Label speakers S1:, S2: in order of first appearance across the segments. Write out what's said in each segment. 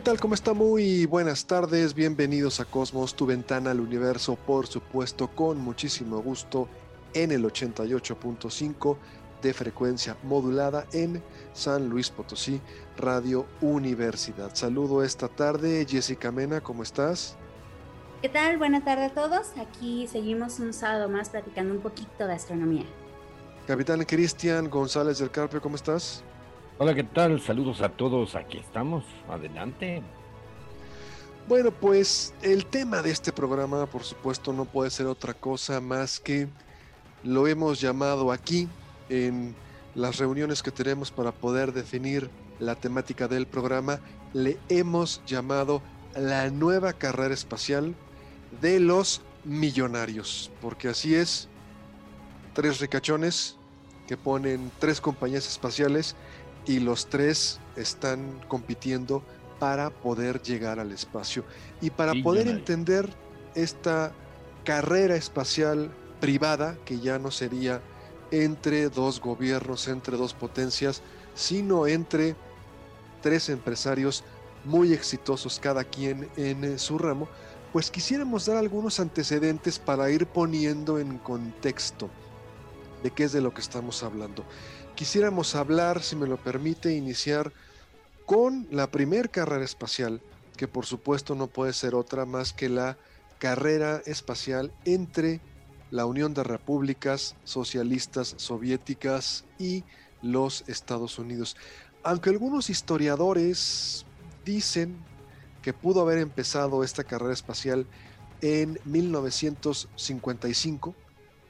S1: ¿Qué tal? ¿Cómo está? Muy buenas tardes, bienvenidos a Cosmos, tu ventana al universo, por supuesto, con muchísimo gusto en el 88.5 de frecuencia modulada en San Luis Potosí, Radio Universidad. Saludo esta tarde, Jessica Mena, ¿cómo estás?
S2: ¿Qué tal? Buenas tardes a todos. Aquí seguimos un sábado más platicando un poquito de astronomía.
S1: Capitán Cristian González del Carpio, ¿cómo estás?
S3: Hola, ¿qué tal? Saludos a todos. Aquí estamos. Adelante.
S1: Bueno, pues el tema de este programa, por supuesto, no puede ser otra cosa más que lo hemos llamado aquí en las reuniones que tenemos para poder definir la temática del programa, le hemos llamado la nueva carrera espacial de los millonarios, porque así es, tres ricachones que ponen tres compañías espaciales y los tres están compitiendo para poder llegar al espacio. Y para poder entender esta carrera espacial privada, que ya no sería entre dos gobiernos, entre dos potencias, sino entre tres empresarios muy exitosos cada quien en su ramo, pues quisiéramos dar algunos antecedentes para ir poniendo en contexto de qué es de lo que estamos hablando quisiéramos hablar, si me lo permite, iniciar con la primer carrera espacial, que por supuesto no puede ser otra más que la carrera espacial entre la Unión de Repúblicas Socialistas Soviéticas y los Estados Unidos. Aunque algunos historiadores dicen que pudo haber empezado esta carrera espacial en 1955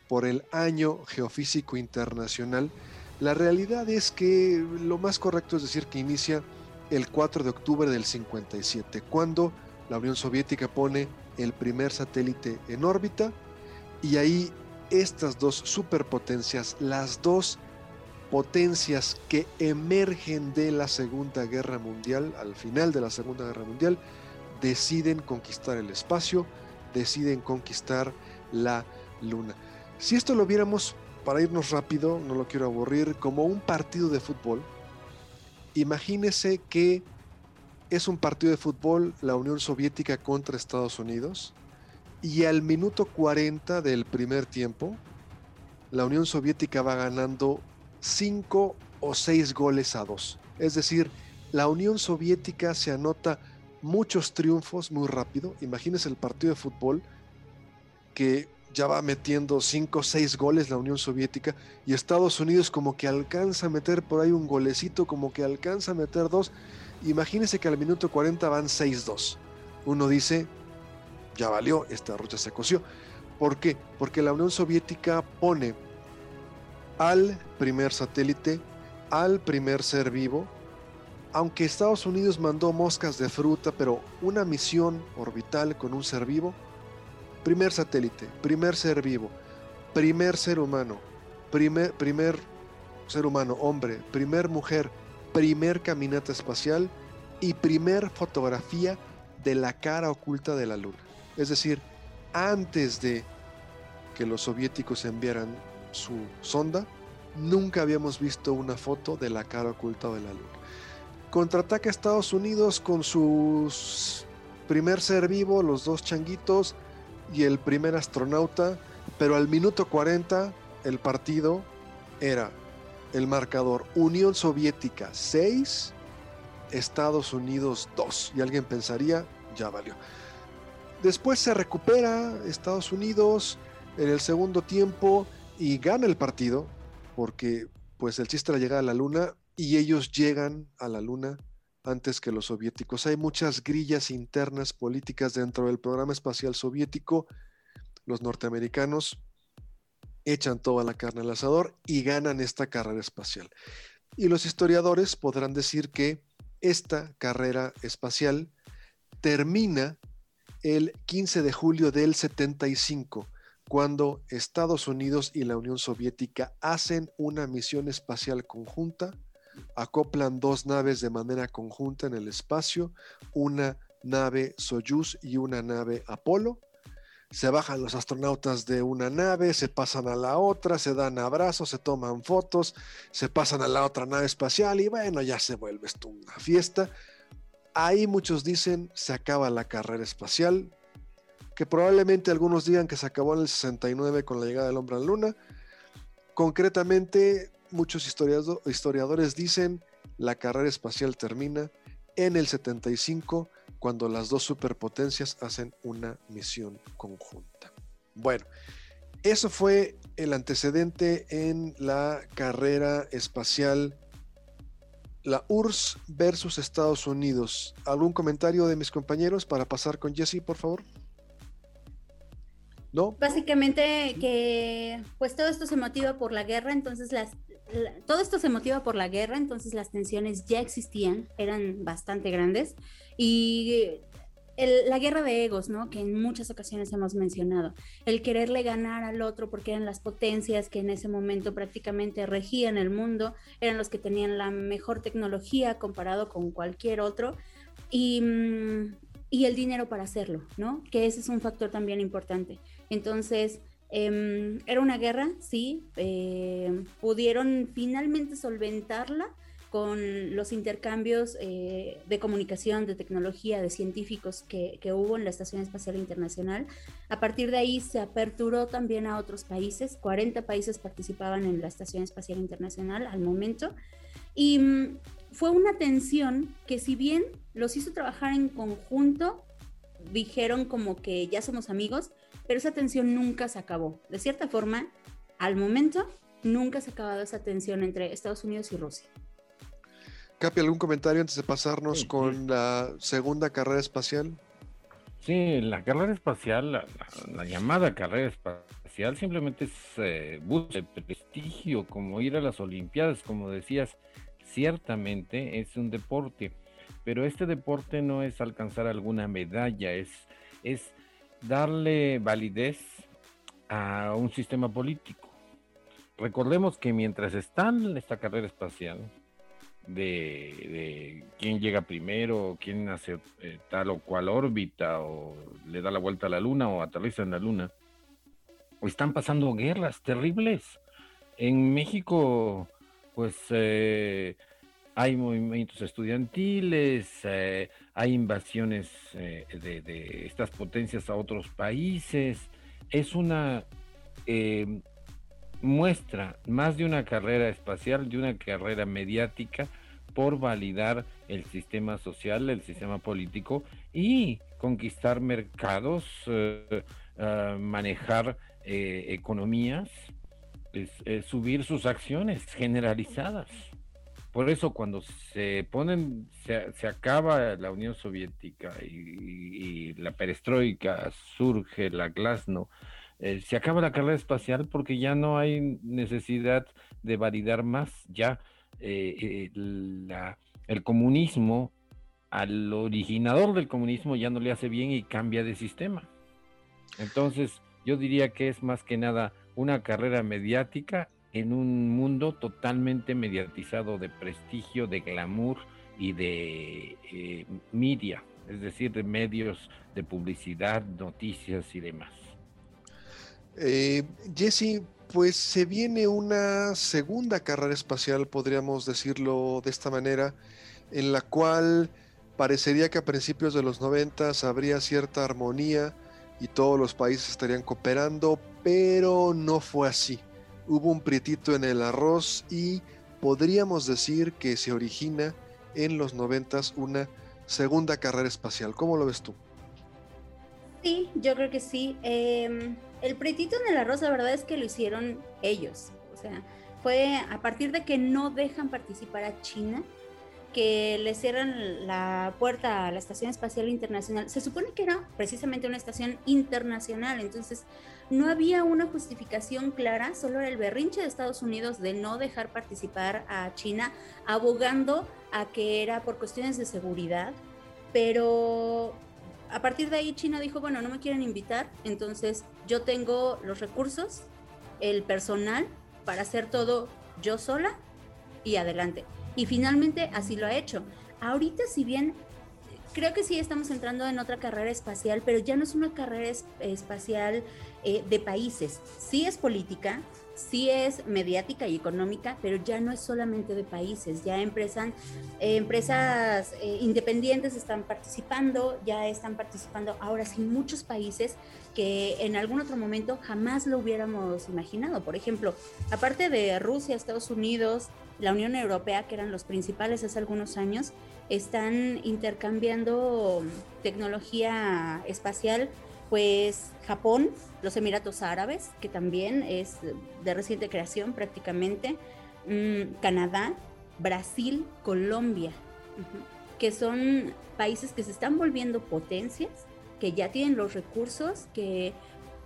S1: por el Año Geofísico Internacional, la realidad es que lo más correcto es decir que inicia el 4 de octubre del 57, cuando la Unión Soviética pone el primer satélite en órbita y ahí estas dos superpotencias, las dos potencias que emergen de la Segunda Guerra Mundial, al final de la Segunda Guerra Mundial, deciden conquistar el espacio, deciden conquistar la Luna. Si esto lo viéramos para irnos rápido, no lo quiero aburrir, como un partido de fútbol. Imagínese que es un partido de fútbol la Unión Soviética contra Estados Unidos y al minuto 40 del primer tiempo, la Unión Soviética va ganando 5 o 6 goles a 2. Es decir, la Unión Soviética se anota muchos triunfos muy rápido. Imagínese el partido de fútbol que ya va metiendo 5 o 6 goles la Unión Soviética y Estados Unidos como que alcanza a meter por ahí un golecito, como que alcanza a meter dos. Imagínense que al minuto 40 van 6-2. Uno dice, ya valió, esta rocha se coció. ¿Por qué? Porque la Unión Soviética pone al primer satélite, al primer ser vivo, aunque Estados Unidos mandó moscas de fruta, pero una misión orbital con un ser vivo, primer satélite, primer ser vivo, primer ser humano, primer, primer ser humano, hombre, primer mujer, primer caminata espacial y primer fotografía de la cara oculta de la Luna. Es decir, antes de que los soviéticos enviaran su sonda, nunca habíamos visto una foto de la cara oculta de la Luna. Contraataca Estados Unidos con su primer ser vivo, los dos changuitos, y el primer astronauta, pero al minuto 40 el partido era el marcador Unión Soviética 6, Estados Unidos 2. Y alguien pensaría, ya valió. Después se recupera Estados Unidos en el segundo tiempo y gana el partido, porque pues el chiste era llegar a la luna y ellos llegan a la luna antes que los soviéticos. Hay muchas grillas internas políticas dentro del programa espacial soviético. los norteamericanos echan toda la carne al asador y ganan esta carrera espacial. Y los historiadores podrán decir que esta carrera espacial termina el 15 de julio del 75, cuando Estados Unidos y la Unión Soviética hacen una misión espacial conjunta, acoplan dos naves de manera conjunta en el espacio, una nave Soyuz y una nave Apolo, se bajan los astronautas de una nave, se pasan a la otra, se dan abrazos, se toman fotos, se pasan a la otra nave espacial y bueno, ya se vuelve esto una fiesta. Ahí muchos dicen se acaba la carrera espacial, que probablemente algunos digan que se acabó en el 69 con la llegada del hombre a la luna. Concretamente, muchos historiadores dicen la carrera espacial termina en el 75 cuando las dos superpotencias hacen una misión conjunta. Bueno, eso fue el antecedente en la carrera espacial, la URSS versus Estados Unidos. ¿Algún comentario de mis compañeros para pasar con Jesse, por favor?
S2: ¿No? Básicamente que pues todo esto se motiva por la guerra, entonces las, todo esto se motiva por la guerra, entonces las tensiones ya existían, eran bastante grandes y la guerra de egos, ¿no? Que en muchas ocasiones hemos mencionado, el quererle ganar al otro porque eran las potencias que en ese momento prácticamente regían el mundo, eran los que tenían la mejor tecnología comparado con cualquier otro y, mm, y el dinero para hacerlo, ¿no? Que ese es un factor también importante. Entonces, Em, era una guerra, sí, em, pudieron finalmente solventarla con los intercambios eh, de comunicación, de tecnología, de científicos que, hubo en la Estación Espacial Internacional. A partir de ahí se aperturó también a otros países, 40 países participaban en la Estación Espacial Internacional al momento, y mm, fue una tensión que si bien los hizo trabajar en conjunto, dijeron como que ya somos amigos, pero esa tensión nunca se acabó. De cierta forma, al momento, nunca se ha acabado esa tensión entre Estados Unidos y Rusia.
S1: Capi, ¿algún comentario antes de pasarnos con la segunda carrera espacial?
S3: Sí, la carrera espacial, la, llamada carrera espacial, simplemente es eh, de prestigio, como ir a las Olimpiadas, como decías, ciertamente es un deporte, pero este deporte no es alcanzar alguna medalla, es, es darle validez a un sistema político. Recordemos que mientras está en esta carrera espacial, de, quién llega primero, quién hace eh, tal o cual órbita, o le da la vuelta a la luna, o aterriza en la luna, están pasando guerras terribles. En México, pues eh, hay movimientos estudiantiles, eh, hay invasiones eh, de, estas potencias a otros países. Es una eh, muestra más de una carrera espacial, de una carrera mediática por validar el sistema social, el sistema político y conquistar mercados, manejar economías, subir sus acciones generalizadas. Por eso cuando se ponen, se, acaba la Unión Soviética y, la perestroika, surge la glasno, eh, se acaba la carrera espacial porque ya no hay necesidad de validar más, ya eh, eh, el comunismo, al originador del comunismo ya no le hace bien y cambia de sistema. Entonces, yo diría que es más que nada una carrera mediática en un mundo totalmente mediatizado de prestigio, de glamour y de eh, media, es decir, de medios de publicidad, noticias y demás.
S1: Eh, Jesse, pues se viene una segunda carrera espacial, podríamos decirlo de esta manera, en la cual parecería que a principios de los 90 habría cierta armonía y todos los países estarían cooperando, pero no fue así hubo un prietito en el arroz y podríamos decir que se origina en los noventas una segunda carrera espacial. ¿Cómo lo ves tú?
S2: Sí, yo creo que sí. Em, el prietito en el arroz, la verdad es que lo hicieron ellos. O sea, fue a partir de que no dejan participar a China, que le cierran la puerta a la Estación Espacial Internacional, se supone que era precisamente una estación internacional, entonces no había una justificación clara, solo era el berrinche de Estados Unidos de no dejar participar a China, abogando a que era por cuestiones de seguridad, pero a partir de ahí China dijo, bueno, no me quieren invitar, entonces yo tengo los recursos, el personal para hacer todo yo sola y adelante. Y finalmente así lo ha hecho. Ahorita si bien creo que sí estamos entrando en otra carrera espacial, pero ya no es una carrera espacial eh, de países. Sí es política, sí es mediática y económica, pero ya no es solamente de países, ya empresas, eh, empresas eh, independientes están participando, ya están participando ahora sí muchos países que en algún otro momento jamás lo hubiéramos imaginado. Por ejemplo, aparte de Rusia, Estados Unidos, la Unión Europea, que eran los principales hace algunos años, están intercambiando tecnología espacial, pues Japón, los Emiratos Árabes, que también es de reciente creación prácticamente, mm, Canadá, Brasil, Colombia, que son países que se están volviendo potencias, que ya tienen los recursos, que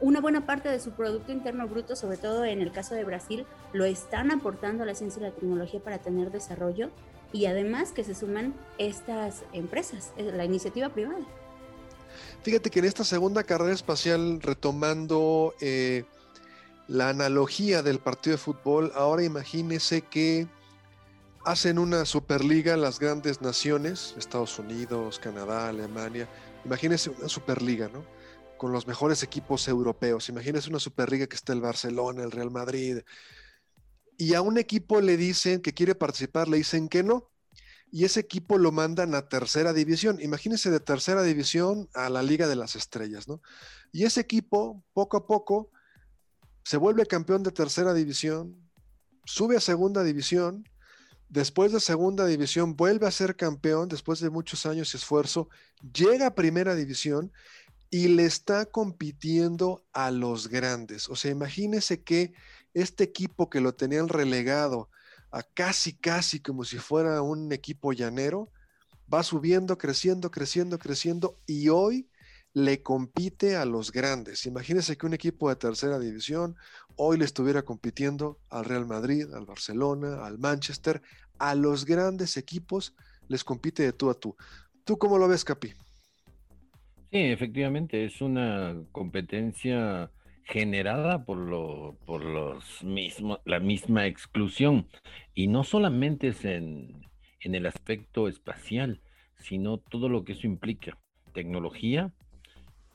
S2: una buena parte de su Producto Interno Bruto, sobre todo en el caso de Brasil, lo están aportando a la ciencia y la tecnología para tener desarrollo y además que se suman estas empresas, la iniciativa privada.
S1: Fíjate que en esta segunda carrera espacial, retomando eh, la analogía del partido de fútbol, ahora imagínese que hacen una superliga las grandes naciones, Estados Unidos, Canadá, Alemania, imagínese una superliga, ¿no? Con los mejores equipos europeos, imagínese una superliga que está el Barcelona, el Real Madrid, y a un equipo le dicen que quiere participar, le dicen que no, y ese equipo lo mandan a tercera división. Imagínense de tercera división a la Liga de las Estrellas, ¿no? Y ese equipo, poco a poco, se vuelve campeón de tercera división, sube a segunda división, después de segunda división vuelve a ser campeón después de muchos años de esfuerzo, llega a primera división y le está compitiendo a los grandes. O sea, imagínese que este equipo que lo tenían relegado a casi, casi como si fuera un equipo llanero, va subiendo, creciendo, creciendo, creciendo y hoy le compite a los grandes. Imagínense que un equipo de tercera división hoy le estuviera compitiendo al Real Madrid, al Barcelona, al Manchester, a los grandes equipos les compite de tú a tú. ¿Tú cómo lo ves, Capi?
S3: Sí, efectivamente, es una competencia generada por, lo, por los mismos, la misma exclusión. Y no solamente es en, el aspecto espacial, sino todo lo que eso implica. Tecnología,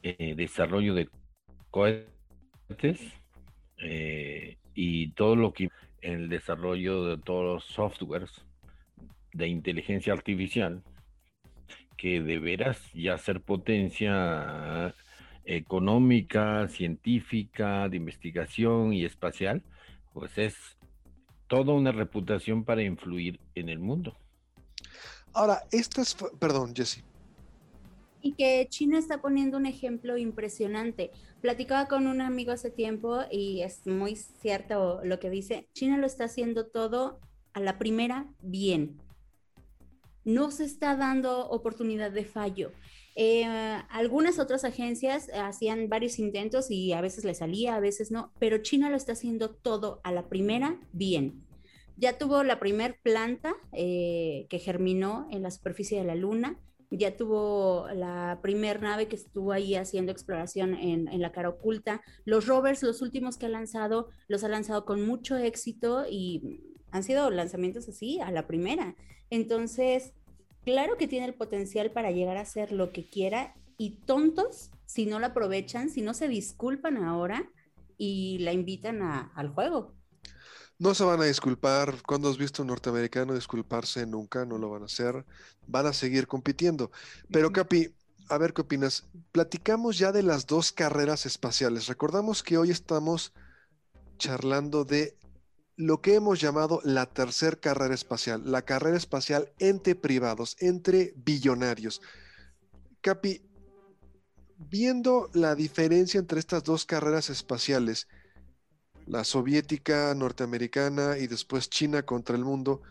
S3: eh, desarrollo de cohetes eh, y todo lo que el desarrollo de todos los softwares de inteligencia artificial que de veras ya ser potencia económica, científica, de investigación y espacial, pues es toda una reputación para influir en el mundo.
S1: Ahora, esto es, perdón, Jesse.
S2: Y que China está poniendo un ejemplo impresionante. Platicaba con un amigo hace tiempo y es muy cierto lo que dice. China lo está haciendo todo a la primera bien. No se está dando oportunidad de fallo. Eh, algunas otras agencias hacían varios intentos y a veces le salía, a veces no, pero China lo está haciendo todo a la primera bien. Ya tuvo la primer planta eh, que germinó en la superficie de la Luna, ya tuvo la primer nave que estuvo ahí haciendo exploración en, en, la cara oculta. Los rovers, los últimos que ha lanzado, los ha lanzado con mucho éxito y han sido lanzamientos así, a la primera. Entonces, claro que tiene el potencial para llegar a ser lo que quiera y tontos si no la aprovechan, si no se disculpan ahora y la invitan al juego.
S1: No se van a disculpar. Cuando has visto un norteamericano disculparse? Nunca, no lo van a hacer. Van a seguir compitiendo. Pero Capi, a ver qué opinas. Platicamos ya de las dos carreras espaciales. Recordamos que hoy estamos charlando de lo que hemos llamado la tercer carrera espacial, la carrera espacial entre privados, entre billonarios. Capi, viendo la diferencia entre estas dos carreras espaciales, la soviética, norteamericana y después China contra el mundo,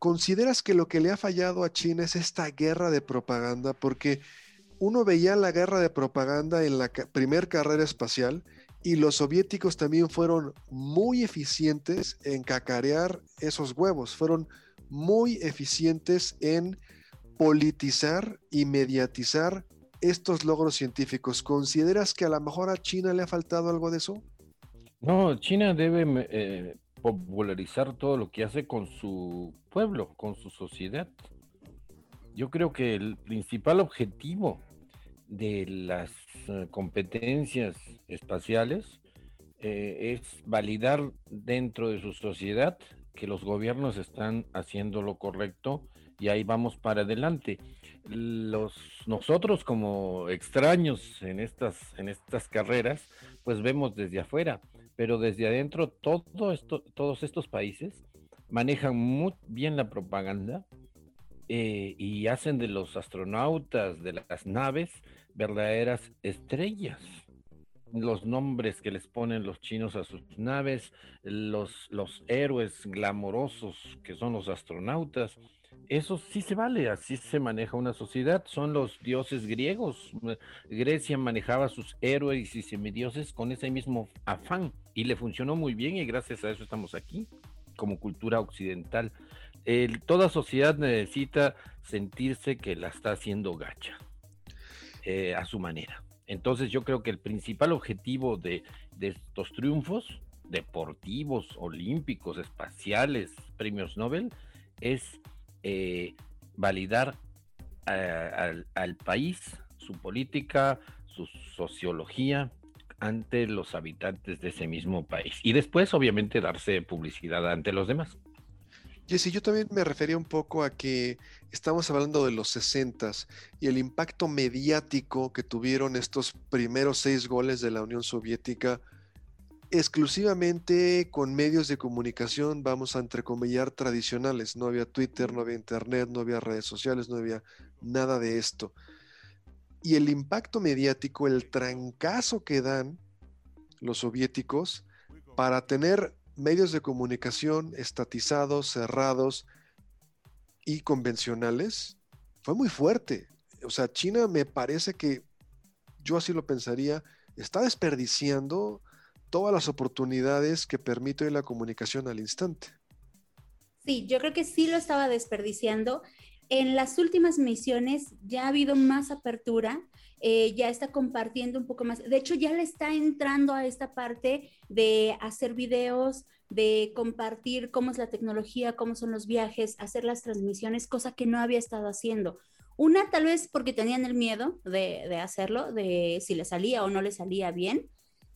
S1: ¿consideras que lo que le ha fallado a China es esta guerra de propaganda? Porque uno veía la guerra de propaganda en la primer carrera espacial y los soviéticos también fueron muy eficientes en cacarear esos huevos, fueron muy eficientes en politizar y mediatizar estos logros científicos. ¿Consideras que a lo mejor a China le ha faltado algo de eso?
S3: No, China debe eh, popularizar todo lo que hace con su pueblo, con su sociedad. Yo creo que el principal objetivo de las eh, competencias espaciales eh, es validar dentro de su sociedad que los gobiernos están haciendo lo correcto y ahí vamos para adelante. Los, nosotros como extraños en estas, en estas carreras, pues vemos desde afuera, pero desde adentro todo esto, todos estos países manejan muy bien la propaganda eh, y hacen de los astronautas, de las naves, verdaderas estrellas. Los nombres que les ponen los chinos a sus naves, los, los héroes glamorosos que son los astronautas, eso sí se vale, así se maneja una sociedad, son los dioses griegos. Grecia manejaba sus héroes y semidioses con ese mismo afán y le funcionó muy bien y gracias a eso estamos aquí como cultura occidental. Toda sociedad necesita sentirse que la está haciendo gacha. Eh, a su manera. Entonces yo creo que el principal objetivo de, estos triunfos deportivos, olímpicos, espaciales, premios Nobel, es eh, validar al, al país, su política, su sociología ante los habitantes de ese mismo país. Y después, obviamente, darse publicidad ante los demás.
S1: Jesse, yo también me refería un poco a que estamos hablando de los 60 y el impacto mediático que tuvieron estos primeros seis goles de la Unión Soviética exclusivamente con medios de comunicación, vamos a entrecomillar, tradicionales. No había Twitter, no había Internet, no había redes sociales, no había nada de esto. Y el impacto mediático, el trancazo que dan los soviéticos para tener medios de comunicación estatizados, cerrados y convencionales, fue muy fuerte. O sea, China me parece que, yo así lo pensaría, está desperdiciando todas las oportunidades que permite la comunicación al instante.
S2: Sí, yo creo que sí lo estaba desperdiciando. En las últimas misiones ya ha habido más apertura, eh, ya está compartiendo un poco más. De hecho, ya le está entrando a esta parte de hacer videos, de compartir cómo es la tecnología, cómo son los viajes, hacer las transmisiones, cosa que no había estado haciendo. Una, tal vez porque tenían el miedo de, de hacerlo, de si le salía o no le salía bien.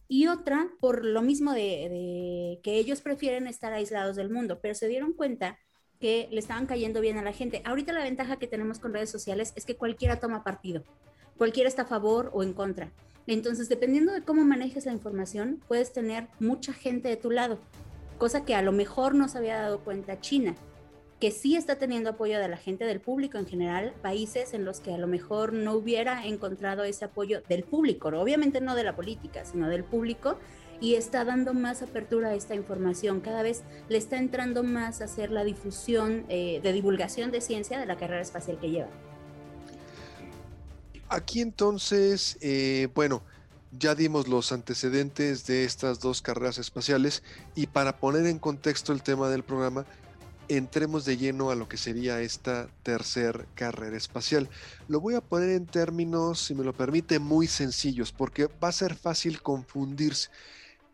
S2: Y otra, por lo mismo de, de que ellos prefieren estar aislados del mundo, pero se dieron cuenta que le estaban cayendo bien a la gente. Ahorita la ventaja que tenemos con redes sociales es que cualquiera toma partido, cualquiera está a favor o en contra. Entonces, dependiendo de cómo manejes la información, puedes tener mucha gente de tu lado, cosa que a lo mejor no se había dado cuenta China, que sí está teniendo apoyo de la gente, del público en general, países en los que a lo mejor no hubiera encontrado ese apoyo del público, obviamente no de la política, sino del público, y está dando más apertura a esta información. Cada vez le está entrando más a hacer la difusión eh, de divulgación de ciencia de la carrera espacial que lleva.
S1: Aquí entonces, eh, bueno, ya dimos los antecedentes de estas dos carreras espaciales y para poner en contexto el tema del programa, entremos de lleno a lo que sería esta tercer carrera espacial. Lo voy a poner en términos, si me lo permite, muy sencillos, porque va a ser fácil confundirse.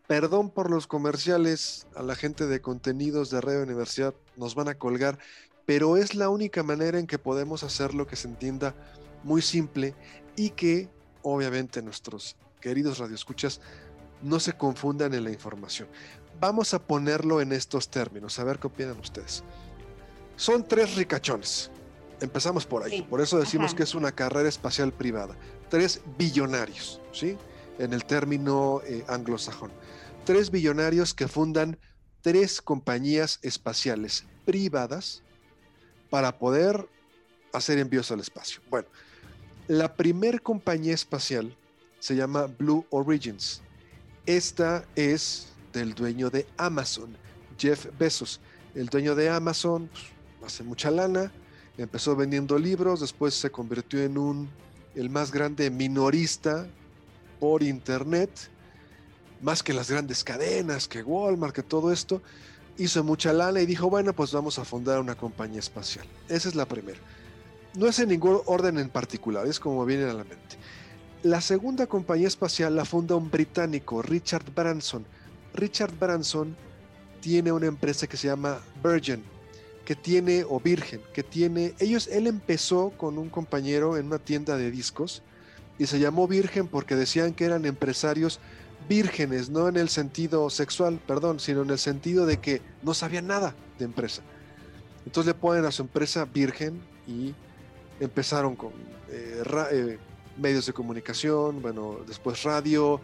S1: Perdón por los comerciales, a la gente de contenidos de Radio Universidad nos van a colgar, pero es la única manera en que podemos hacer lo que se entienda muy simple y que obviamente nuestros queridos radioescuchas no se confundan en la información. Vamos a ponerlo en estos términos, a ver qué opinan ustedes. Son tres ricachones. Empezamos por ahí. Por eso decimos que es una carrera espacial privada. Tres billonarios, ¿sí? En el término eh, anglosajón tres billonarios que fundan tres compañías espaciales privadas para poder hacer envíos al espacio. Bueno, la primer compañía espacial se llama Blue Origins. Esta es del dueño de Amazon, Jeff Bezos. El dueño de Amazon, pues, hace mucha lana, empezó vendiendo libros, después se convirtió en un el más grande minorista por internet, más que las grandes cadenas, que Walmart, que todo esto, hizo mucha lana y dijo, bueno, pues vamos a fundar una compañía espacial. Esa es la primera. No es en ningún orden en particular, es como viene a la mente. La segunda compañía espacial la funda un británico, Richard Branson. Richard Branson tiene una empresa que se llama Virgin, que tiene, o Virgen, que tiene, ellos, él empezó con un compañero en una tienda de discos y se llamó Virgen porque decían que eran empresarios vírgenes, no en el sentido sexual, perdón, sino en el sentido de que no sabían nada de empresa. Entonces le ponen a su empresa Virgen y empezaron con eh, eh, medios de comunicación, bueno, después radio,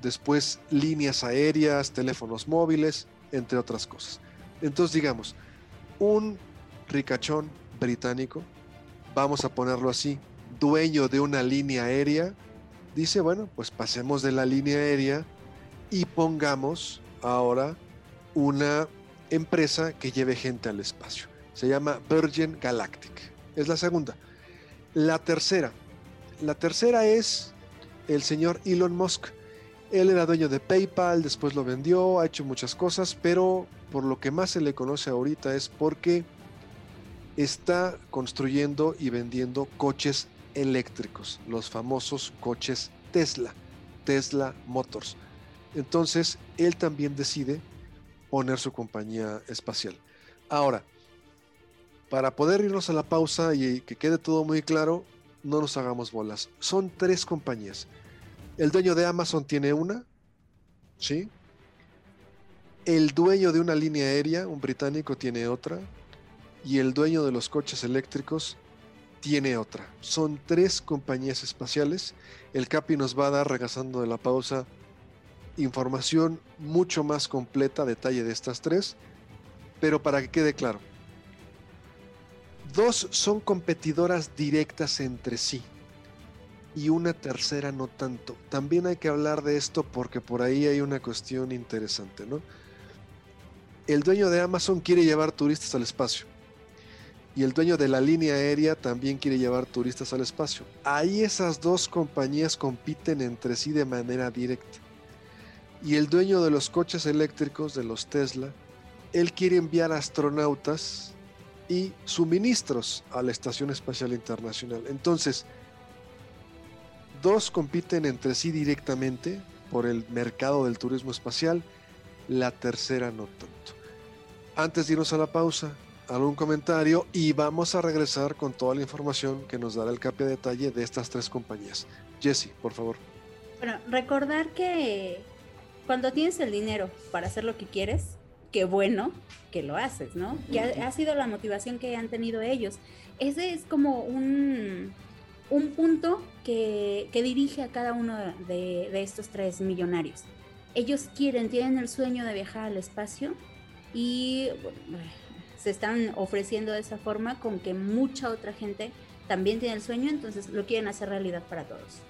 S1: después líneas aéreas, teléfonos móviles, entre otras cosas. Entonces digamos, un ricachón británico, vamos a ponerlo así, dueño de una línea aérea, dice, bueno, pues pasemos de la línea aérea y pongamos ahora una empresa que lleve gente al espacio. Se llama Virgin Galactic. Es la segunda. La tercera. La tercera es el señor Elon Musk. Él era dueño de PayPal, después lo vendió, ha hecho muchas cosas, pero por lo que más se le conoce ahorita es porque está construyendo y vendiendo coches eléctricos, los famosos coches Tesla, Tesla Motors. Entonces, él también decide poner su compañía espacial. Ahora, para poder irnos a la pausa y que quede todo muy claro, no nos hagamos bolas. Son tres compañías. El dueño de Amazon tiene una, ¿sí? El dueño de una línea aérea, un británico, tiene otra. Y el dueño de los coches eléctricos tiene otra. Son tres compañías espaciales. El Capi nos va a dar, regresando de la pausa, información mucho más completa, detalle de estas tres. Pero para que quede claro, dos son competidoras directas entre sí y una tercera no tanto. También hay que hablar de esto porque por ahí hay una cuestión interesante, ¿no? El dueño de Amazon quiere llevar turistas al espacio y el dueño de la línea aérea también quiere llevar turistas al espacio. Ahí esas dos compañías compiten entre sí de manera directa. Y el dueño de los coches eléctricos, de los Tesla, él quiere enviar astronautas y suministros a la Estación Espacial Internacional. Entonces, dos compiten entre sí directamente por el mercado del turismo espacial, la tercera no tanto. Antes de irnos a la pausa, algún comentario y vamos a regresar con toda la información que nos dará el CAPI a detalle de estas tres compañías. Jesse, por favor.
S2: Bueno, recordar que cuando tienes el dinero para hacer lo que quieres, qué bueno que lo haces, ¿no? Que ha, sido la motivación que han tenido ellos. Ese es como un, un punto que, dirige a cada uno de, de estos tres millonarios. Ellos quieren, tienen el sueño de viajar al espacio y bueno, se están ofreciendo de esa forma con que mucha otra gente también tiene el sueño, entonces lo quieren hacer realidad para todos.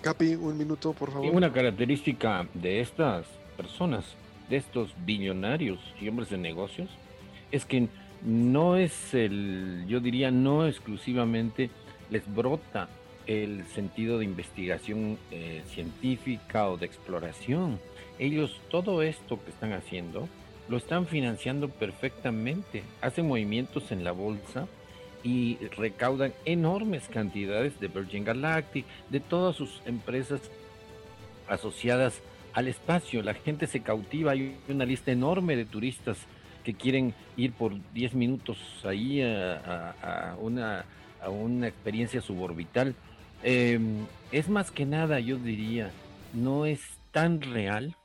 S1: Capi, un minuto, por favor.
S3: una característica de estas personas, de estos billonarios y hombres de negocios, es que no es el, yo diría, no exclusivamente les brota el sentido de investigación eh, científica o de exploración. Ellos, todo esto que están haciendo, lo están financiando perfectamente. Hacen movimientos en la bolsa y recaudan enormes cantidades de Virgin Galactic, de todas sus empresas asociadas al espacio. La gente se cautiva, hay una lista enorme de turistas que quieren ir por 10 minutos ahí a, una, a una experiencia suborbital. Em, es más que nada, yo diría, no es tan real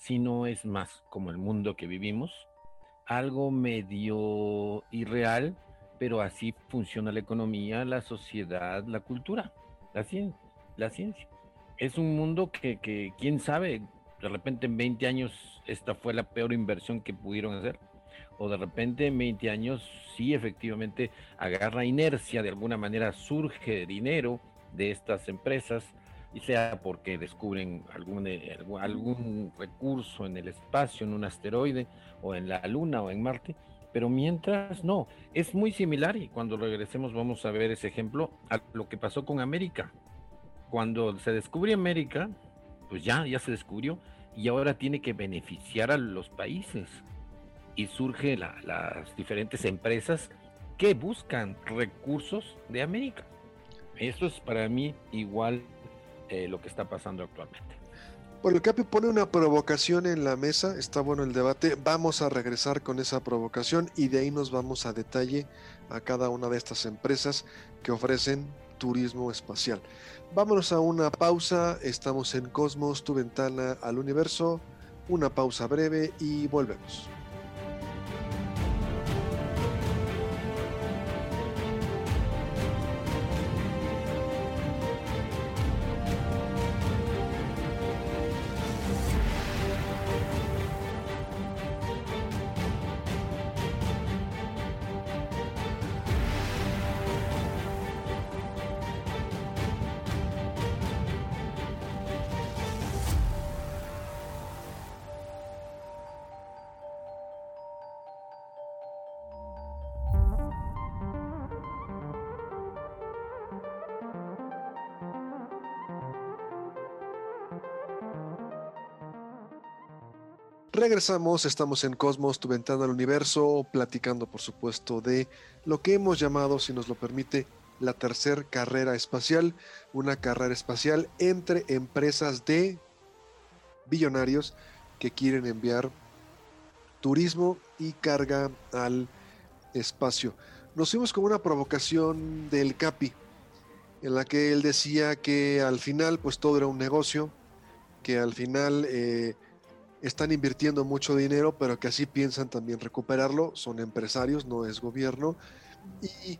S3: si no es más como el mundo que vivimos, algo medio irreal, pero así funciona la economía, la sociedad, la cultura, la ciencia. La ciencia. Es un mundo que, que, quién sabe, de repente en 20 años esta fue la peor inversión que pudieron hacer. O de repente en 20 años sí efectivamente agarra inercia, de alguna manera surge dinero de estas empresas y sea porque descubren algún, eh, algún recurso en el espacio, en un asteroide, o en la Luna, o en Marte, Pero mientras, no, es muy similar y cuando regresemos vamos a ver ese ejemplo a lo que pasó con América. Cuando se descubrió América, pues ya, ya se descubrió y ahora tiene que beneficiar a los países. Y surge las diferentes empresas que buscan recursos de América. Eso es para mí igual eh, lo que está pasando actualmente.
S1: Bueno, el Capi pone una provocación en la mesa, está bueno el debate, vamos a regresar con esa provocación y de ahí nos vamos a detalle a cada una de estas empresas que ofrecen turismo espacial. Vámonos a una pausa, estamos en Cosmos, tu ventana al universo, una pausa breve y volvemos. Regresamos, estamos en Cosmos, tu ventana al universo, platicando por supuesto de lo que hemos llamado, si nos lo permite, la tercera carrera espacial, una carrera espacial entre empresas de billonarios que quieren enviar turismo y carga al espacio. Nos fuimos con una provocación del Capi, en la que él decía que al final pues todo era un negocio, que al final... Eh, están invirtiendo mucho dinero, pero que así piensan también recuperarlo. Son empresarios, no es gobierno. Y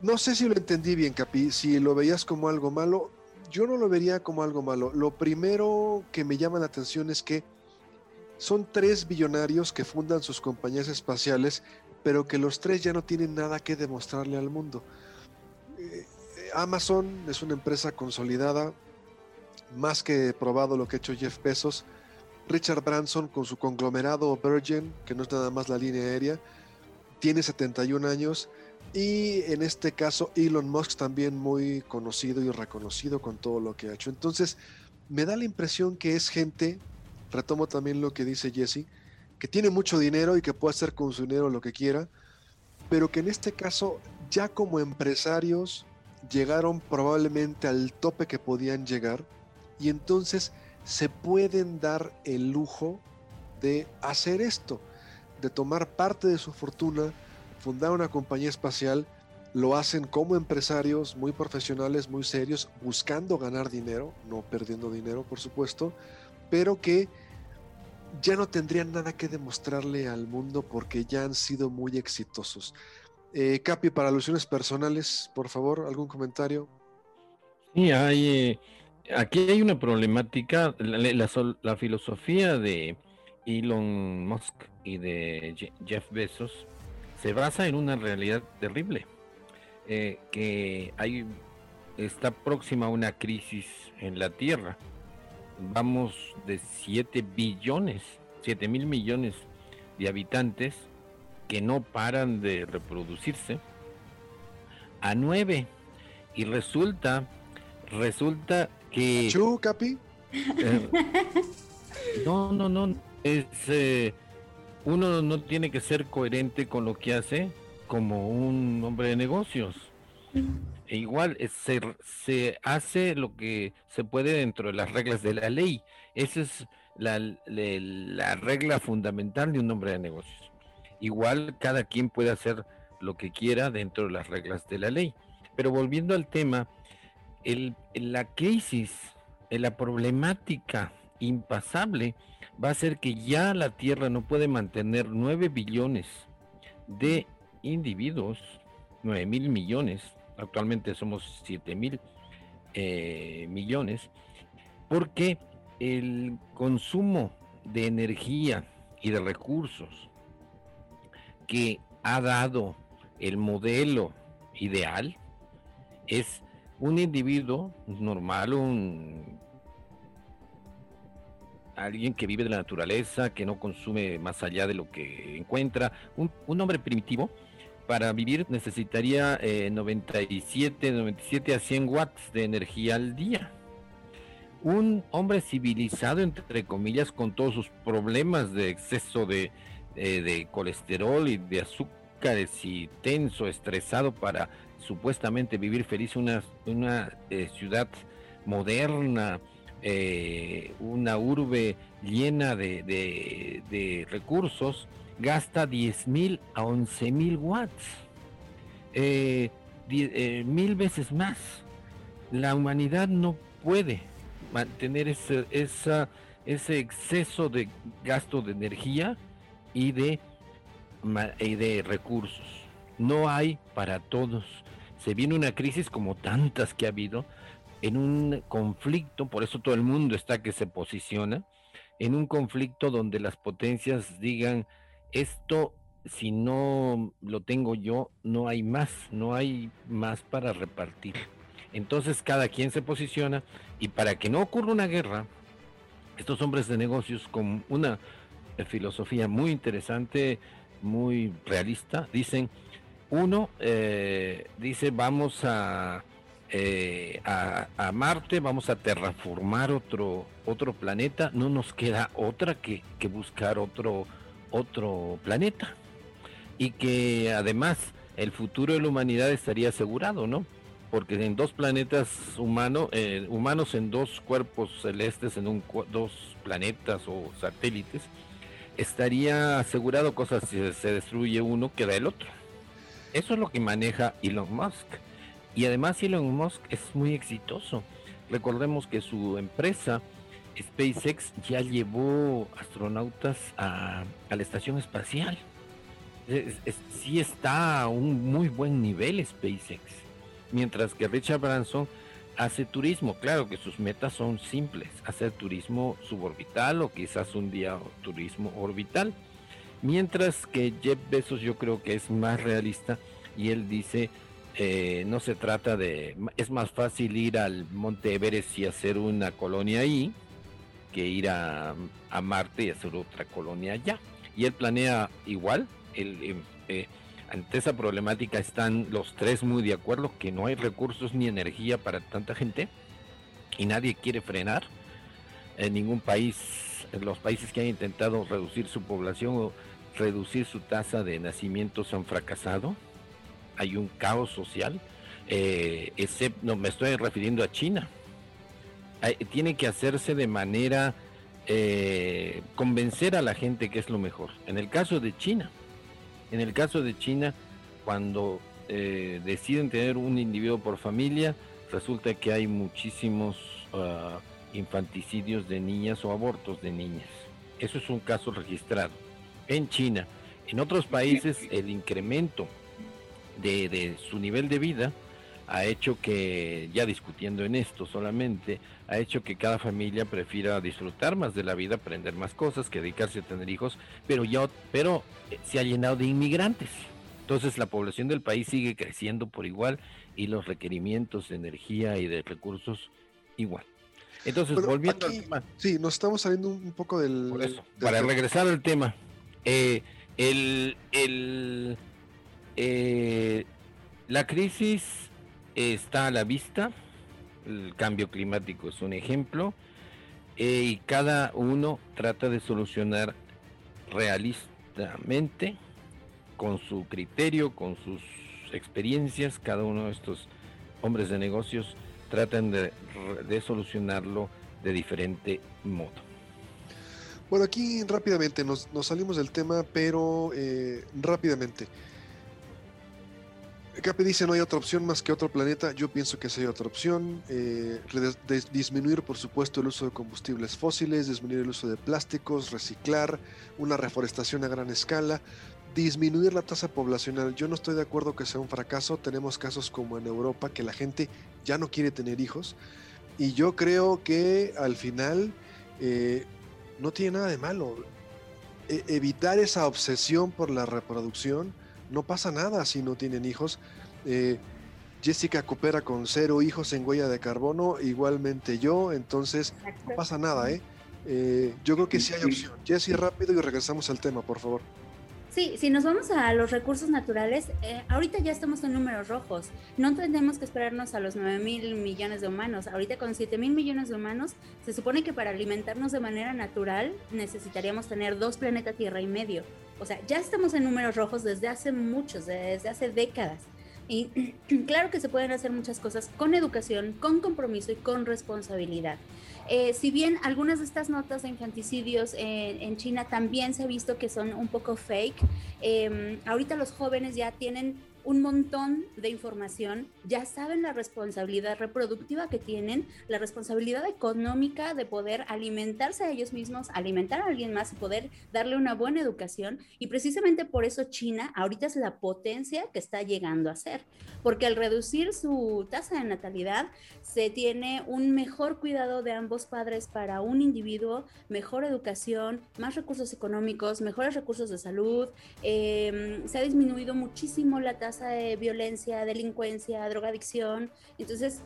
S1: no sé si lo entendí bien, Capi, si lo veías como algo malo. Yo no lo vería como algo malo. Lo primero que me llama la atención es que son tres billonarios que fundan sus compañías espaciales, pero que los tres ya no tienen nada que demostrarle al mundo. Eh, Amazon es una empresa consolidada, más que probado lo que ha hecho Jeff Bezos Richard Branson con su conglomerado Virgin, que no es nada más la línea aérea, tiene 71 años y en este caso Elon Musk también muy conocido y reconocido con todo lo que ha hecho. Entonces, me da la impresión que es gente, retomo también lo que dice Jesse, que tiene mucho dinero y que puede hacer con su dinero lo que quiera, pero que en este caso ya como empresarios llegaron probablemente al tope que podían llegar y entonces se pueden dar el lujo de hacer esto, de tomar parte de su fortuna, fundar una compañía espacial, lo hacen como empresarios muy profesionales, muy serios, buscando ganar dinero, no perdiendo dinero, por supuesto, pero que ya no tendrían nada que demostrarle al mundo porque ya han sido muy exitosos. Eh, Capi, para alusiones personales, por favor, algún comentario.
S3: Sí, hay, eh, aquí hay una problemática, la, filosofía de Elon Musk y de Jeff Bezos se basa en una realidad terrible, eh, que hay, está próxima a una crisis en la Tierra. Vamos de 7 billones, 7 mil millones de habitantes que no paran de reproducirse a 9 y resulta resulta que...
S1: Capi?
S3: Eh, no, no, no. Es, eh, uno no tiene que ser coherente con lo que hace como un hombre de negocios. E igual se, se hace lo que se puede dentro de las reglas de la ley. Esa es la, la regla fundamental de un hombre de negocios. Igual cada quien puede hacer lo que quiera dentro de las reglas de la ley. Pero volviendo al tema, la crisis, la problemática impasable va a ser que ya la Tierra no puede mantener 9 billones de individuos, 9 mil millones, actualmente somos 7 mil eh, millones, porque el consumo de energía y de recursos que ha dado el modelo ideal es un individuo normal, un alguien que vive de la naturaleza, que no consume más allá de lo que encuentra. Un, hombre primitivo para vivir necesitaría 97, eh, 97 a 100 watts de energía al día. Un hombre civilizado, entre comillas, con todos sus problemas de exceso de, eh, de colesterol y de azúcares y tenso, estresado para supuestamente vivir feliz una, una eh, ciudad moderna, una urbe llena de, de, recursos, gasta 10.000 a 11.000 watts, eh, eh, mil veces más. La humanidad no puede mantener ese, esa, ese exceso de gasto de energía y de, y de recursos. No hay para todos. Se viene una crisis como tantas que ha habido, en un conflicto, por eso todo el mundo está que se posiciona, en un conflicto donde las potencias digan, esto si no lo tengo yo, no hay más, no hay más para repartir. Entonces cada quien se posiciona y para que no ocurra una guerra, estos hombres de negocios con una filosofía muy interesante, muy realista, dicen, uno eh, dice vamos eh, a, a, Marte, vamos a terraformar otro, otro planeta, no nos queda otra que, que buscar otro otro planeta y que además el futuro de la humanidad estaría asegurado, ¿no? Porque en dos planetas humanos, eh, humanos en dos cuerpos celestes, en un, dos planetas o satélites, estaría asegurado cosas si se destruye uno, queda el otro. Eso es lo que maneja Elon Musk. Y además Elon Musk es muy exitoso. Recordemos que su empresa SpaceX ya llevó astronautas a, la estación espacial. sí está a un muy buen nivel SpaceX. Mientras que Richard Branson hace turismo. Claro que sus metas son simples. Hacer turismo suborbital o quizás un día turismo orbital. Mientras que Jeff Bezos yo creo que es más realista y él dice eh, no se trata de... Es más fácil ir al Monte Everest y hacer una colonia ahí que ir a, Marte y hacer otra colonia allá. Y él planea igual, el, eh, ante esa problemática están los tres muy de acuerdo que no hay recursos ni energía para tanta gente y nadie quiere frenar. En ningún país, los países que han intentado reducir su población o reducir su tasa de nacimientos han fracasado. Hay un caos social. Eh, excepto, no, me estoy refiriendo a China tiene que hacerse de manera eh, convencer a la gente que es lo mejor. En el caso de China, en el caso de China, cuando eh, deciden tener un individuo por familia, resulta que hay muchísimos ah, infanticidios de niñas o abortos de niñas. Eso es un caso registrado en China. En otros países el incremento de su nivel de vida ha hecho que, ya discutiendo en esto solamente, ha hecho que cada familia prefiera disfrutar más de la vida, aprender más cosas, que dedicarse a tener hijos, pero ya, pero eh, se ha llenado de inmigrantes. Entonces la población del país sigue creciendo por igual y los requerimientos de energía y de recursos igual. Entonces, volviendo al tema.
S1: Sí, nos estamos saliendo un poco del.
S3: Por eso, para regresar al tema. Eh, el, el, eh, la crisis está a la vista, el cambio climático es un ejemplo, eh, y cada uno trata de solucionar realistamente, con su criterio, con sus experiencias, cada uno de estos hombres de negocios tratan de, solucionarlo de diferente modo.
S1: Bueno, aquí rápidamente nos, salimos del tema, pero eh, rápidamente. Cape dice no hay otra opción más que otro planeta. Yo pienso que sí hay otra opción. Eh, disminuir, por supuesto, el uso de combustibles fósiles, disminuir el uso de plásticos, reciclar, una reforestación a gran escala, disminuir la tasa poblacional. Yo no estoy de acuerdo que sea un fracaso. Tenemos casos como en Europa que la gente ya no quiere tener hijos. Y yo creo que al final eh, no tiene nada de malo. E-, evitar esa obsesión por la reproducción no pasa nada si no tienen hijos. Eh, Jessica coopera con cero hijos en huella de carbono, igualmente yo, entonces no pasa nada, ¿eh? Eh, yo creo que sí hay opción. Jesse, rápido y regresamos al tema, por favor.
S2: Sí, si nos vamos a los recursos naturales, eh, ahorita ya estamos en números rojos. No tenemos que esperarnos a los 9 mil millones de humanos. Ahorita con 7 mil millones de humanos, se supone que para alimentarnos de manera natural necesitaríamos tener dos planetas Tierra y medio. O sea, ya estamos en números rojos desde hace muchos, desde hace décadas. Y claro que se pueden hacer muchas cosas con educación, con compromiso y con responsabilidad. Eh, si bien algunas de estas notas de infanticidios en, China también se ha visto que son un poco fake, em, ahorita los jóvenes ya tienen un montón de información, ya saben la responsabilidad reproductiva que tienen, la responsabilidad económica de poder alimentarse a ellos mismos, alimentar a alguien más y poder darle una buena educación. Y precisamente por eso China ahorita es la potencia que está llegando a ser, porque al reducir su tasa de natalidad se tiene un mejor cuidado de ambos padres para un individuo, mejor educación, más recursos económicos, mejores recursos de salud, em, se ha disminuido muchísimo la tasa de violencia, delincuencia, drogadicción. Entonces,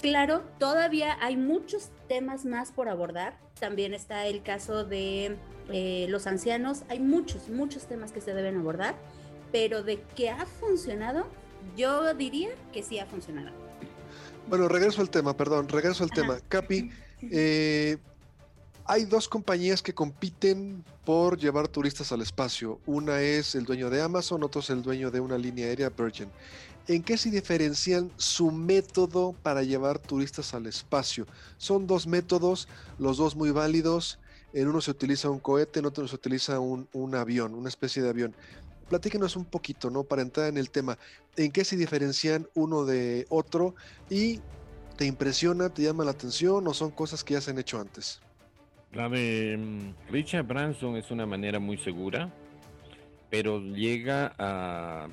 S2: claro, todavía hay muchos temas más por abordar. También está el caso de eh, los ancianos. Hay muchos, muchos temas que se deben abordar, pero de que ha funcionado, yo diría que sí ha funcionado.
S1: Bueno, regreso al tema, perdón, regreso al tema. Capi, eh, hay dos compañías que compiten por llevar turistas al espacio. Una es el dueño de Amazon, otro es el dueño de una línea aérea Virgin. ¿En qué se diferencian su método para llevar turistas al espacio? Son dos métodos, los dos muy válidos. En uno se utiliza un cohete, en otro se utiliza un, avión, una especie de avión. Platíquenos un poquito, ¿no? Para entrar en el tema. ¿En qué se diferencian uno de otro? ¿Y te impresiona, te llama la atención o son cosas que ya se han hecho antes?
S3: La de mm, Richard Branson es una manera muy segura, pero llega a...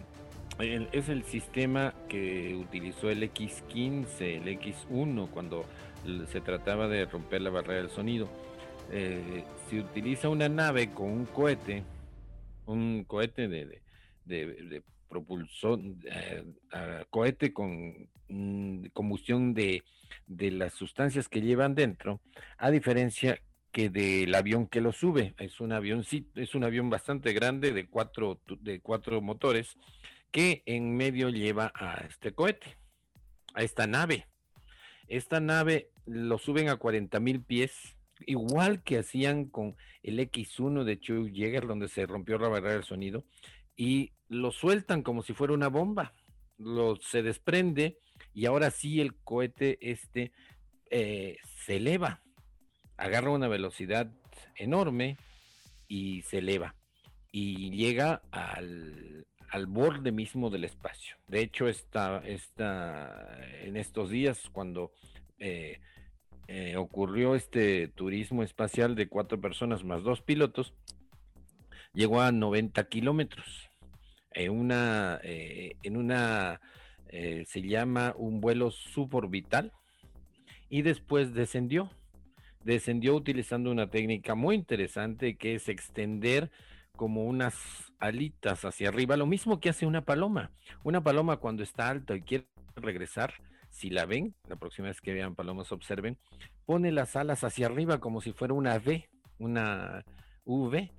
S3: es el sistema que utilizó el X15, el X1, cuando se trataba de romper la barrera del sonido. Eh, se utiliza una nave con un cohete, un cohete de, de, propulsión, eh, cohete con mm, combustión de, de las sustancias que llevan dentro, a diferencia que del avión que lo sube. Es un avión, es un avión bastante grande de cuatro, de cuatro motores que en medio lleva a este cohete, a esta nave. Esta nave lo suben a 40 mil pies, igual que hacían con el X1 de Chuck Yeager, donde se rompió la barrera del sonido, y lo sueltan como si fuera una bomba. Lo, se desprende y ahora sí el cohete este eh, se eleva agarra una velocidad enorme y se eleva y llega al, borde mismo del espacio. De hecho, está en estos días, cuando eh, eh, ocurrió este turismo espacial de cuatro personas más dos pilotos, llegó a 90 kilómetros. En una, eh, en una se llama un vuelo suborbital, y después descendió descendió utilizando una técnica muy interesante que es extender como unas alitas hacia arriba, lo mismo que hace una paloma. Una paloma cuando está alta y quiere regresar, si la ven, la próxima vez que vean palomas observen, pone las alas hacia arriba como si fuera una V, una V,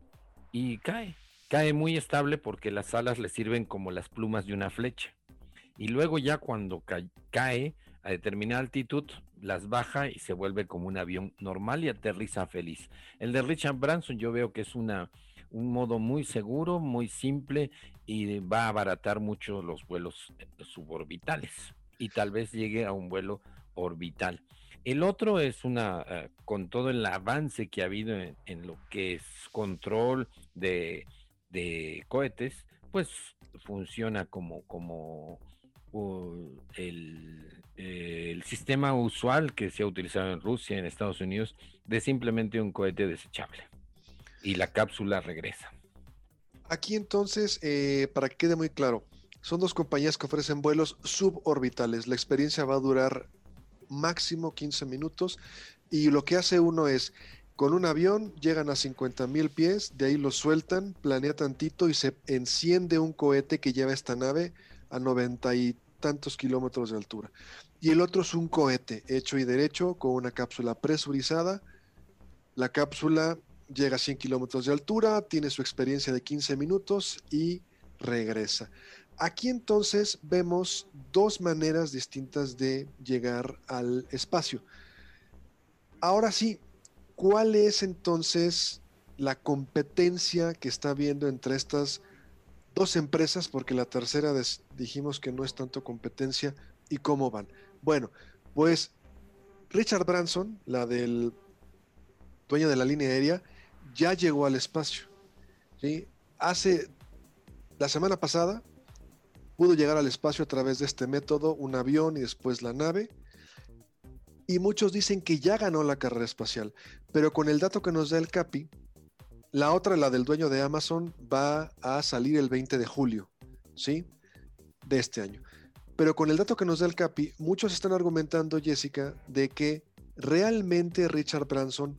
S3: y cae. Cae muy estable porque las alas le sirven como las plumas de una flecha. Y luego ya cuando cae, a determinada altitud, las baja y se vuelve como un avión normal y aterriza feliz. El de Richard Branson yo veo que es una, un modo muy seguro, muy simple y va a abaratar mucho los vuelos suborbitales y tal vez llegue a un vuelo orbital. El otro es una, eh, con todo el avance que ha habido en, lo que es control de, de cohetes, pues funciona como, como el, eh, el, sistema usual que se ha utilizado en Rusia, en Estados Unidos, de simplemente un cohete desechable. Y la cápsula regresa.
S1: Aquí entonces, eh, para que quede muy claro, son dos compañías que ofrecen vuelos suborbitales. La experiencia va a durar máximo 15 minutos y lo que hace uno es, con un avión llegan a 50 mil pies, de ahí lo sueltan, planea tantito y se enciende un cohete que lleva esta nave a noventa y tantos kilómetros de altura. Y el otro es un cohete hecho y derecho con una cápsula presurizada La cápsula llega a 100 kilómetros de altura, tiene su experiencia de 15 minutos y regresa. Aquí entonces vemos dos maneras distintas de llegar al espacio. Ahora sí, ¿cuál es entonces la competencia que está habiendo entre estas dos empresas? Porque la tercera dijimos que no es tanto competencia y cómo van. Bueno, pues Richard Branson, la del dueño de la línea aérea, ya llegó al espacio. ¿sí? Hace la semana pasada pudo llegar al espacio a través de este método, un avión y después la nave. Y muchos dicen que ya ganó la carrera espacial, pero con el dato que nos da el CAPI, la otra, la del dueño de Amazon, va a salir el 20 de julio, ¿sí? De este año. Pero con el dato que nos da el CAPI, muchos están argumentando, Jessica, de que realmente Richard Branson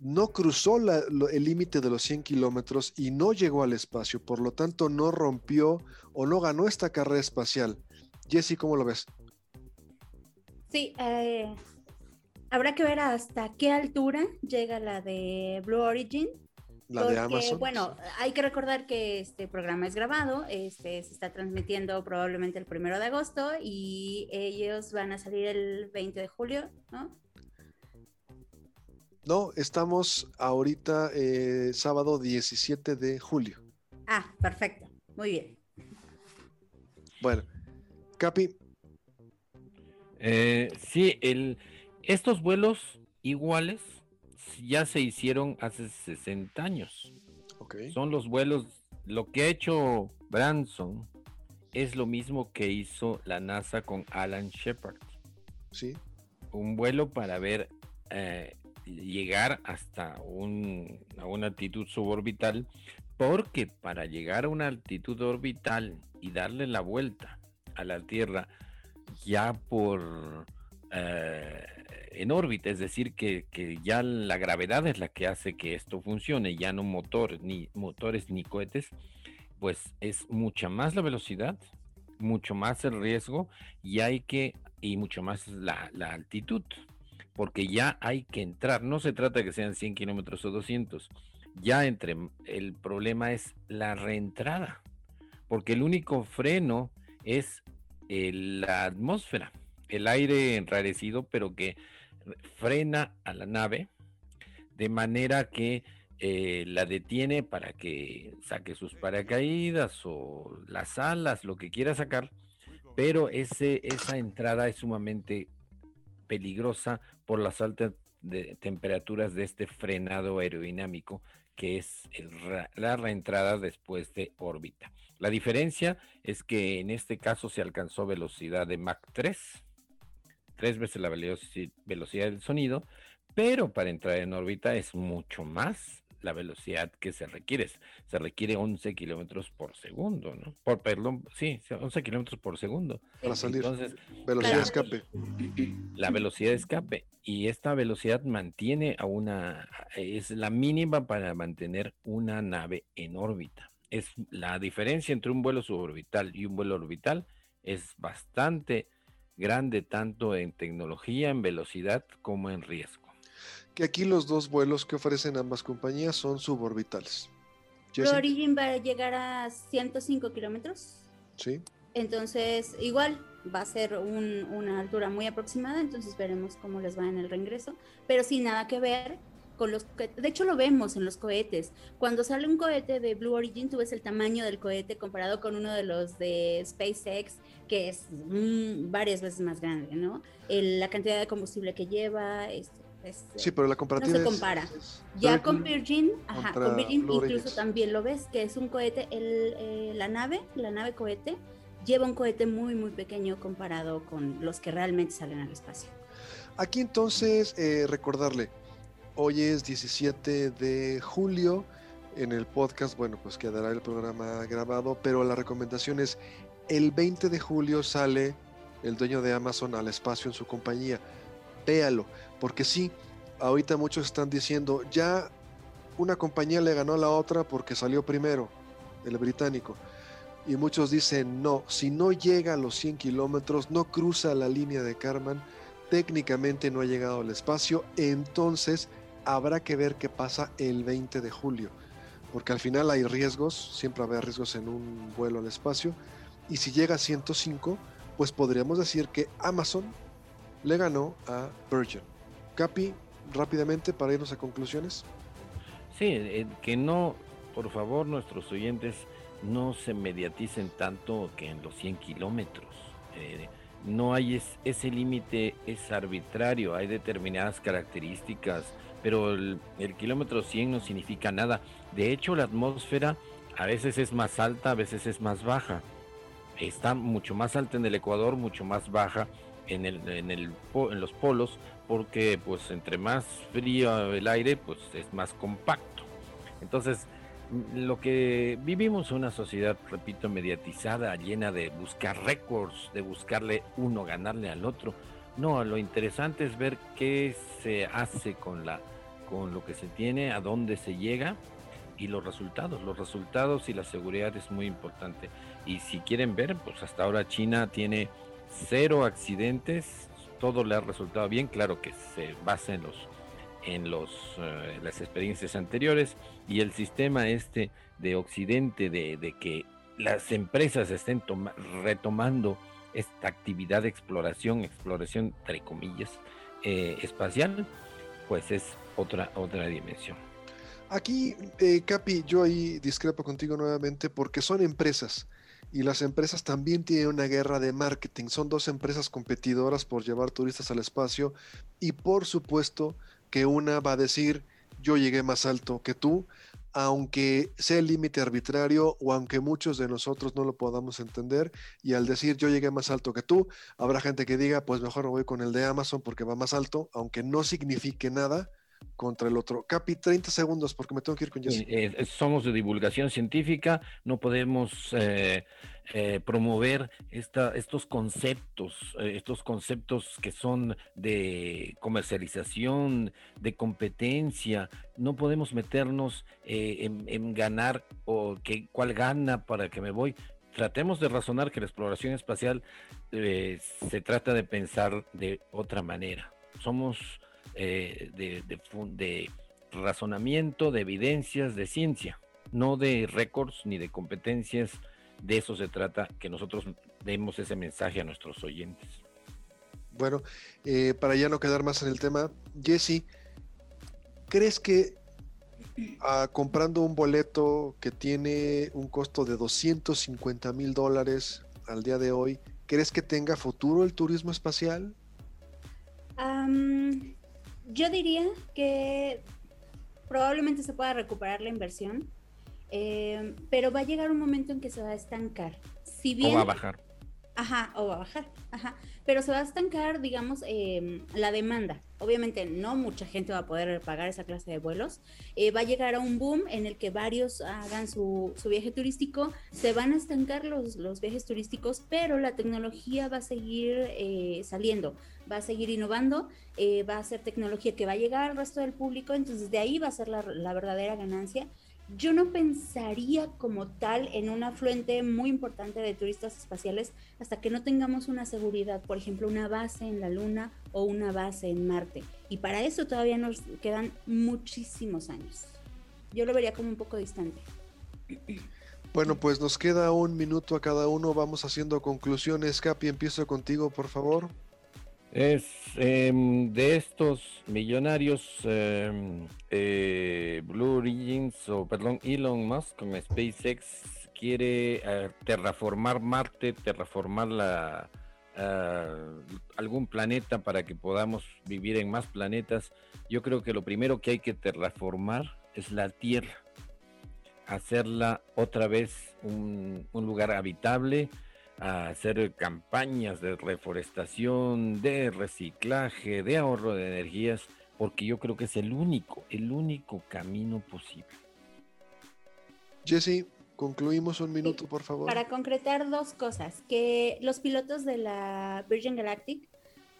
S1: no cruzó el límite de los 100 kilómetros y no llegó al espacio, por lo tanto no rompió o no ganó esta carrera espacial. Jesse, ¿cómo lo ves?
S2: Sí, eh, habrá que ver hasta qué altura llega la de Blue Origin
S1: la de Amazon.
S2: Bueno, hay que recordar que este programa es grabado, este se está transmitiendo probablemente el primero de agosto y ellos van a salir el 20 de julio, ¿no?
S1: No, estamos ahorita eh, sábado 17 de julio.
S2: Ah, perfecto, muy bien.
S1: Bueno, Capi.
S3: Eh, sí, el, estos vuelos iguales ya se hicieron hace 60 años. Son los vuelos, lo que ha hecho Branson es lo mismo que hizo la NASA con Alan Shepard.
S1: Sí.
S3: Un vuelo para ver eh, llegar hasta un, a una altitud suborbital, porque para llegar a una altitud orbital y darle la vuelta a la Tierra ya por eh, en órbita, es decir, que, ya la gravedad es la que hace que esto funcione, ya no motor, ni motores ni cohetes, pues es mucha más la velocidad, mucho más el riesgo y hay que, y mucho más la, la altitud, porque ya hay que entrar, no se trata que sean 100 kilómetros o 200, ya entre, el problema es la reentrada, porque el único freno es la atmósfera el aire enrarecido, pero que frena a la nave de manera que eh, la detiene para que saque sus paracaídas o las alas, lo que quiera sacar, pero ese, esa entrada es sumamente peligrosa por las altas temperaturas de este frenado aerodinámico que es la reentrada después de órbita. La diferencia es que en este caso se alcanzó velocidad de Mach 3 tres veces la velocidad del sonido, pero para entrar en órbita es mucho más la velocidad que se requiere. Se requiere 11 kilómetros por segundo, ¿no? Por, perdón, sí, 11 kilómetros por segundo.
S1: Para salir. Entonces, velocidad de escape.
S3: La velocidad de escape. Y esta velocidad mantiene a una, es la mínima para mantener una nave en órbita. Es la diferencia entre un vuelo suborbital y un vuelo orbital es bastante grande tanto en tecnología, en velocidad como en riesgo.
S1: Que aquí los dos vuelos que ofrecen ambas compañías son suborbitales.
S2: Origin va a llegar a 105 kilómetros.
S1: Sí.
S2: Entonces, igual va a ser una altura muy aproximada, entonces veremos cómo les va en el reingreso, pero sin nada que ver los de hecho lo vemos en los cohetes. Cuando sale un cohete de Blue Origin, tú ves el tamaño del cohete comparado con uno de los de SpaceX, que es mm, varias veces más grande, ¿no? la cantidad de combustible que lleva,
S1: sí, pero la comparativa
S2: no se compara. ya con Virgin, ajá, con Virgin incluso también lo ves, que es un cohete, el, eh, la nave, la nave cohete, lleva un cohete muy, muy pequeño comparado con los que realmente salen al espacio.
S1: Aquí entonces, eh, recordarle, Hoy es 17 de julio. En el podcast, bueno, pues quedará el programa grabado, pero la recomendación es el 20 de julio sale el dueño de Amazon al espacio en su compañía. Véalo, porque sí, ahorita muchos están diciendo, ya una compañía le ganó a la otra porque salió primero, el británico. Y muchos dicen, no, si no llega a los 100 kilómetros, no cruza la línea de Karman, técnicamente no ha llegado al espacio, entonces habrá que ver qué pasa el 20 de julio, porque al final hay riesgos, siempre habrá riesgos en un vuelo al espacio, y si llega a 105, pues podríamos decir que Amazon le ganó a Virgin. Capi, rápidamente para irnos a conclusiones.
S3: Sí, eh, que no, por favor, nuestros oyentes no se mediaticen tanto que en los 100 kilómetros. Eh, no hay ese límite, es arbitrario, hay determinadas características, pero el, kilómetro 100 no significa nada. De hecho, la atmósfera a veces es más alta, a veces es más baja. Está mucho más alta en el Ecuador, mucho más baja en, el, en, el, en los polos, porque pues entre más frío el aire, pues es más compacto. Entonces, lo que vivimos una sociedad, repito, mediatizada, llena de buscar récords, de buscarle uno, ganarle al otro. No, lo interesante es ver qué se hace con la con lo que se tiene, a dónde se llega y los resultados. Los resultados y la seguridad es muy importante. Y si quieren ver, pues hasta ahora China tiene cero accidentes, todo le ha resultado bien, claro que se basa en los en los, eh, las experiencias anteriores y el sistema este de Occidente de, que las empresas estén retomando esta actividad de exploración, exploración entre comillas, eh, espacial, pues es otra, otra dimensión.
S1: Aquí, eh, Capi, yo ahí discrepo contigo nuevamente porque son empresas y las empresas también tienen una guerra de marketing. Son dos empresas competidoras por llevar turistas al espacio y por supuesto que una va a decir yo llegué más alto que tú, aunque sea el límite arbitrario o aunque muchos de nosotros no lo podamos entender, y al decir yo llegué más alto que tú, habrá gente que diga, pues mejor me voy con el de Amazon porque va más alto, aunque no signifique nada, contra el otro. Capi, 30 segundos porque me tengo que ir con Jesse.
S3: Eh, somos de divulgación científica, no podemos eh, eh, promover esta, estos conceptos, estos conceptos que son de comercialización, de competencia. No podemos meternos en, ganar o que cuál gana para que me voy. Tratemos de razonar que la exploración espacial se trata de pensar de otra manera. Somos eh, de, de, razonamiento, de evidencias, de ciencia, no de récords ni de competencias. De eso se trata, que nosotros demos ese mensaje a nuestros oyentes.
S1: Bueno, eh, para ya no quedar más en el tema, Jesse, ¿crees que ah, comprando un boleto que tiene un costo de 250 mil dólares al día de hoy, ¿crees que tenga futuro el turismo espacial?
S2: Yo diría que probablemente se pueda recuperar la inversión, eh, pero va a llegar un momento en que se va a estancar. Si bien,
S3: o va a bajar.
S2: Ajá, o va a bajar, ajá. Pero se va a estancar, digamos, em, la demanda. Obviamente no mucha gente va a poder pagar esa clase de vuelos. Eh, va a llegar a un boom en el que varios hagan su, viaje turístico. Se van a estancar los, los viajes turísticos, pero la tecnología va a seguir eh, saliendo, va a seguir innovando, eh, va a ser tecnología que va a llegar al resto del público. Entonces de ahí va a ser la, la verdadera ganancia yo no pensaría como tal en un afluente muy importante de turistas espaciales hasta que no tengamos una seguridad, por ejemplo, una base en la Luna o una base en Marte. Y para eso todavía nos quedan muchísimos años. Yo lo vería como un poco distante.
S1: Bueno, pues nos queda un minuto a cada uno. Vamos haciendo conclusiones. Capi, empiezo contigo, por favor.
S3: Es em, de estos millonarios em, eh, Blue Origins o perdón Elon Musk con SpaceX quiere eh, terraformar Marte, terraformar la, eh, algún planeta para que podamos vivir en más planetas. Yo creo que lo primero que hay que terraformar es la Tierra, hacerla otra vez un, un lugar habitable a hacer campañas de reforestación, de reciclaje, de ahorro de energías, porque yo creo que es el único, el único camino posible.
S1: Jesse, concluimos un minuto, por favor.
S2: Para concretar dos cosas, que los pilotos de la Virgin Galactic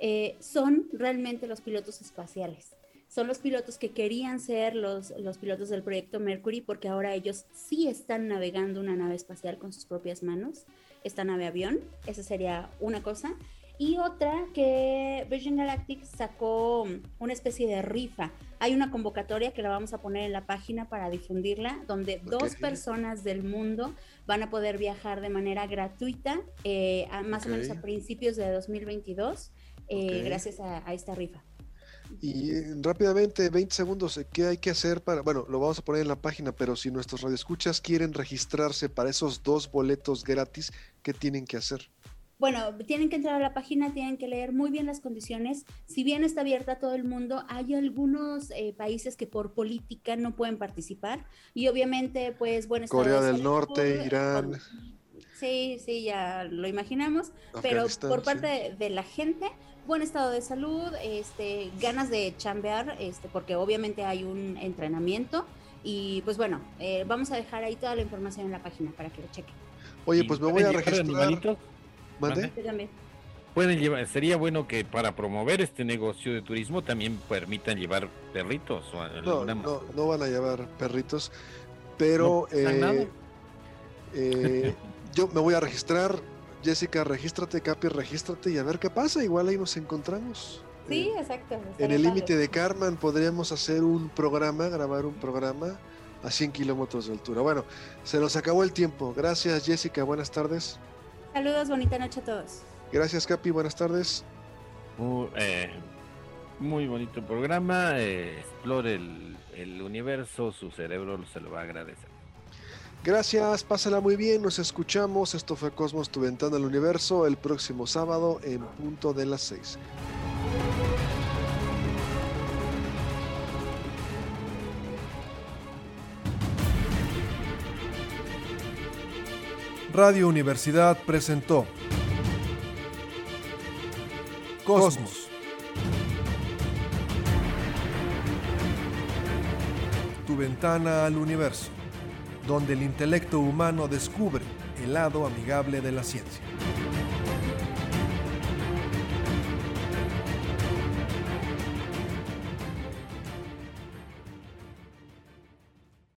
S2: eh, son realmente los pilotos espaciales. Son los pilotos que querían ser los, los pilotos del proyecto Mercury porque ahora ellos sí están navegando una nave espacial con sus propias manos esta nave avión, esa sería una cosa. y otra que Virgin Galactic sacó una especie de rifa. Hay una convocatoria que la vamos a poner en la página para difundirla, donde dos personas del mundo van a poder viajar de manera gratuita, eh, más o menos a principios de 2022, eh, gracias a, esta rifa.
S1: Y eh, rápidamente, 20 segundos, ¿qué hay que hacer para, bueno, lo vamos a poner en la página, pero si nuestros radioescuchas quieren registrarse para esos dos boletos gratis, ¿qué tienen que hacer?
S2: Bueno, tienen que entrar a la página, tienen que leer muy bien las condiciones. Si bien está abierta a todo el mundo, hay algunos eh, países que por política no pueden participar. Y obviamente, pues, bueno,
S1: Corea del Norte, Irán.
S2: Sí, sí, ya lo imaginamos. Pero por parte de, la gente, buen estado de salud, este, ganas de chambear, este, porque obviamente hay un entrenamiento. Y pues bueno, eh, vamos a dejar ahí toda la información en la página para que lo chequen.
S1: Oye, pues me voy a registrar.
S3: Pueden llevar, sería bueno que para promover este negocio de turismo también permitan llevar perritos.
S1: O no, no, no, van a llevar perritos, pero eh, eh, yo me voy a registrar. Jessica, regístrate, Capi, regístrate y a ver qué pasa. Igual ahí nos encontramos.
S2: Sí, exacto.
S1: En el límite de Carman podríamos hacer un programa, grabar un programa a 100 kilómetros de altura. Bueno, se nos acabó el tiempo. Gracias, Jessica. Buenas tardes.
S2: Saludos, bonita noche a todos.
S1: Gracias, Capi, buenas tardes.
S3: Eh, muy, bonito programa. Eh, explore el, universo, su cerebro se lo va a agradecer.
S1: Gracias, pásala muy bien, nos escuchamos. Esto fue Cosmos, tu ventana al universo, el próximo sábado en punto de las 6. Radio Universidad presentó Cosmos. Tu ventana al universo, donde el intelecto humano descubre el lado amigable de la ciencia.